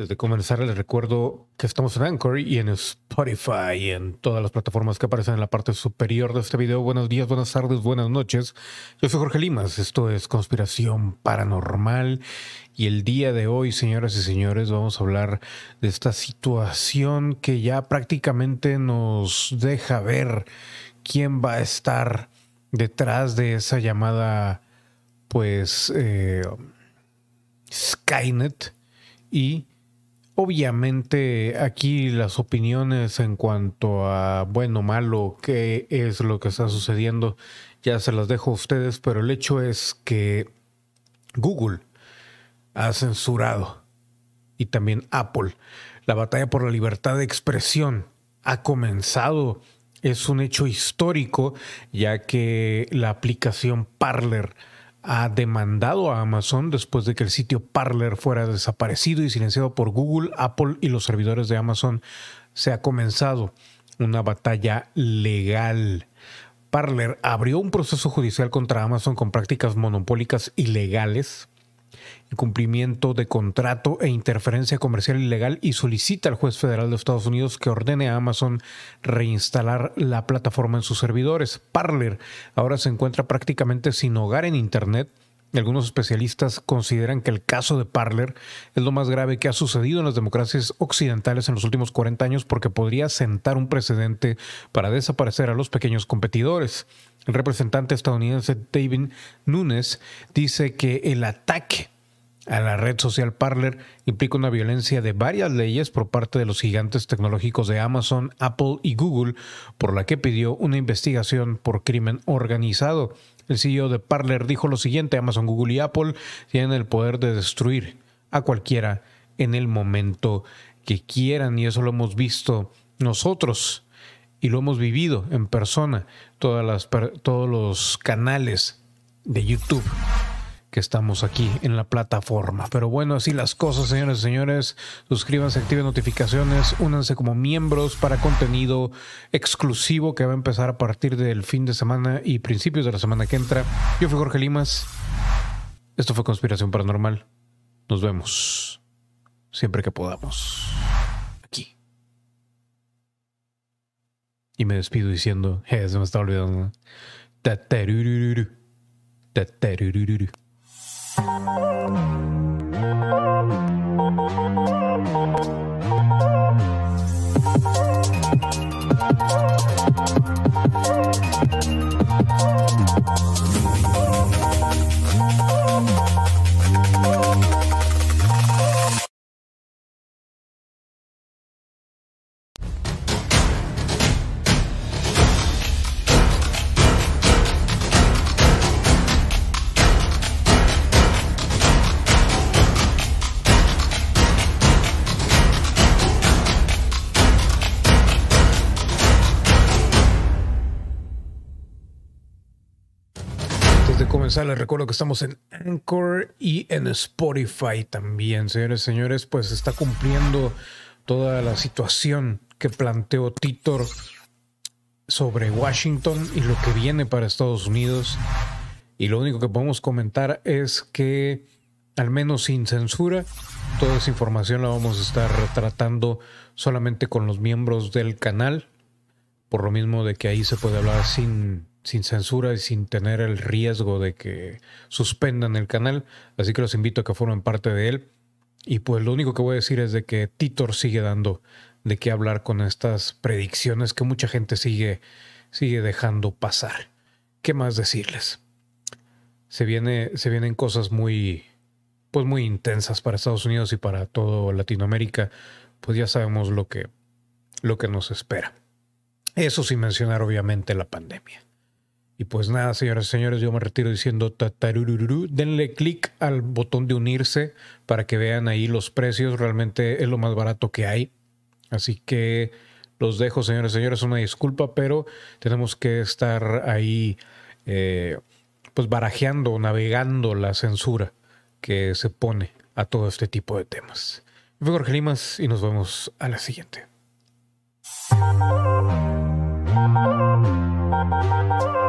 Desde comenzar les recuerdo que estamos en Anchor y en Spotify y en todas las plataformas que aparecen en la parte superior de este video. Buenos días, buenas tardes, buenas noches. Yo soy Jorge Limas, esto es Conspiración Paranormal y el día de hoy, señoras y señores, vamos a hablar de esta situación que ya prácticamente nos deja ver quién va a estar detrás de esa llamada, pues, eh, Skynet y Obviamente aquí las opiniones en cuanto a bueno, malo, qué es lo que está sucediendo, ya se las dejo a ustedes, pero el hecho es que Google ha censurado y también Apple. La batalla por la libertad de expresión ha comenzado. Es un hecho histórico ya que la aplicación Parler ha demandado a Amazon después de que el sitio Parler fuera desaparecido y silenciado por Google, Apple y los servidores de Amazon. Se ha comenzado una batalla legal. Parler abrió un proceso judicial contra Amazon con prácticas monopólicas ilegales incumplimiento de contrato e interferencia comercial ilegal y solicita al juez federal de Estados Unidos que ordene a Amazon reinstalar la plataforma en sus servidores. Parler ahora se encuentra prácticamente sin hogar en Internet. Algunos especialistas consideran que el caso de Parler es lo más grave que ha sucedido en las democracias occidentales en los últimos 40 años porque podría sentar un precedente para desaparecer a los pequeños competidores. El representante estadounidense David Nunes dice que el ataque a la red social Parler implica una violencia de varias leyes por parte de los gigantes tecnológicos de Amazon, Apple y Google, por la que pidió una investigación por crimen organizado. El CEO de Parler dijo lo siguiente, Amazon, Google y Apple tienen el poder de destruir a cualquiera en el momento que quieran y eso lo hemos visto nosotros y lo hemos vivido en persona, todas las, todos los canales de YouTube que estamos aquí en la plataforma. Pero bueno, así las cosas, señores y señores. Suscríbanse, activen notificaciones, únanse como miembros para contenido exclusivo que va a empezar a partir del fin de semana y principios de la semana que entra. Yo fui Jorge Limas. Esto fue Conspiración Paranormal. Nos vemos siempre que podamos. Aquí. Y me despido diciendo, eh, se me está olvidando. de oh you. Les recuerdo que estamos en Anchor y en Spotify también, señores y señores, pues está cumpliendo toda la situación que planteó Titor sobre Washington y lo que viene para Estados Unidos. Y lo único que podemos comentar es que, al menos sin censura, toda esa información la vamos a estar tratando solamente con los miembros del canal, por lo mismo de que ahí se puede hablar sin sin censura y sin tener el riesgo de que suspendan el canal. Así que los invito a que formen parte de él. Y pues lo único que voy a decir es de que Titor sigue dando de qué hablar con estas predicciones que mucha gente sigue, sigue dejando pasar. ¿Qué más decirles? Se, viene, se vienen cosas muy, pues muy intensas para Estados Unidos y para todo Latinoamérica. Pues ya sabemos lo que, lo que nos espera. Eso sin mencionar obviamente la pandemia. Y pues nada, señoras y señores, yo me retiro diciendo tatarururu. Denle clic al botón de unirse para que vean ahí los precios. Realmente es lo más barato que hay. Así que los dejo, señores y señores. Una disculpa, pero tenemos que estar ahí, eh, pues barajeando, navegando la censura que se pone a todo este tipo de temas. Yo soy Jorge Limas y nos vemos a la siguiente.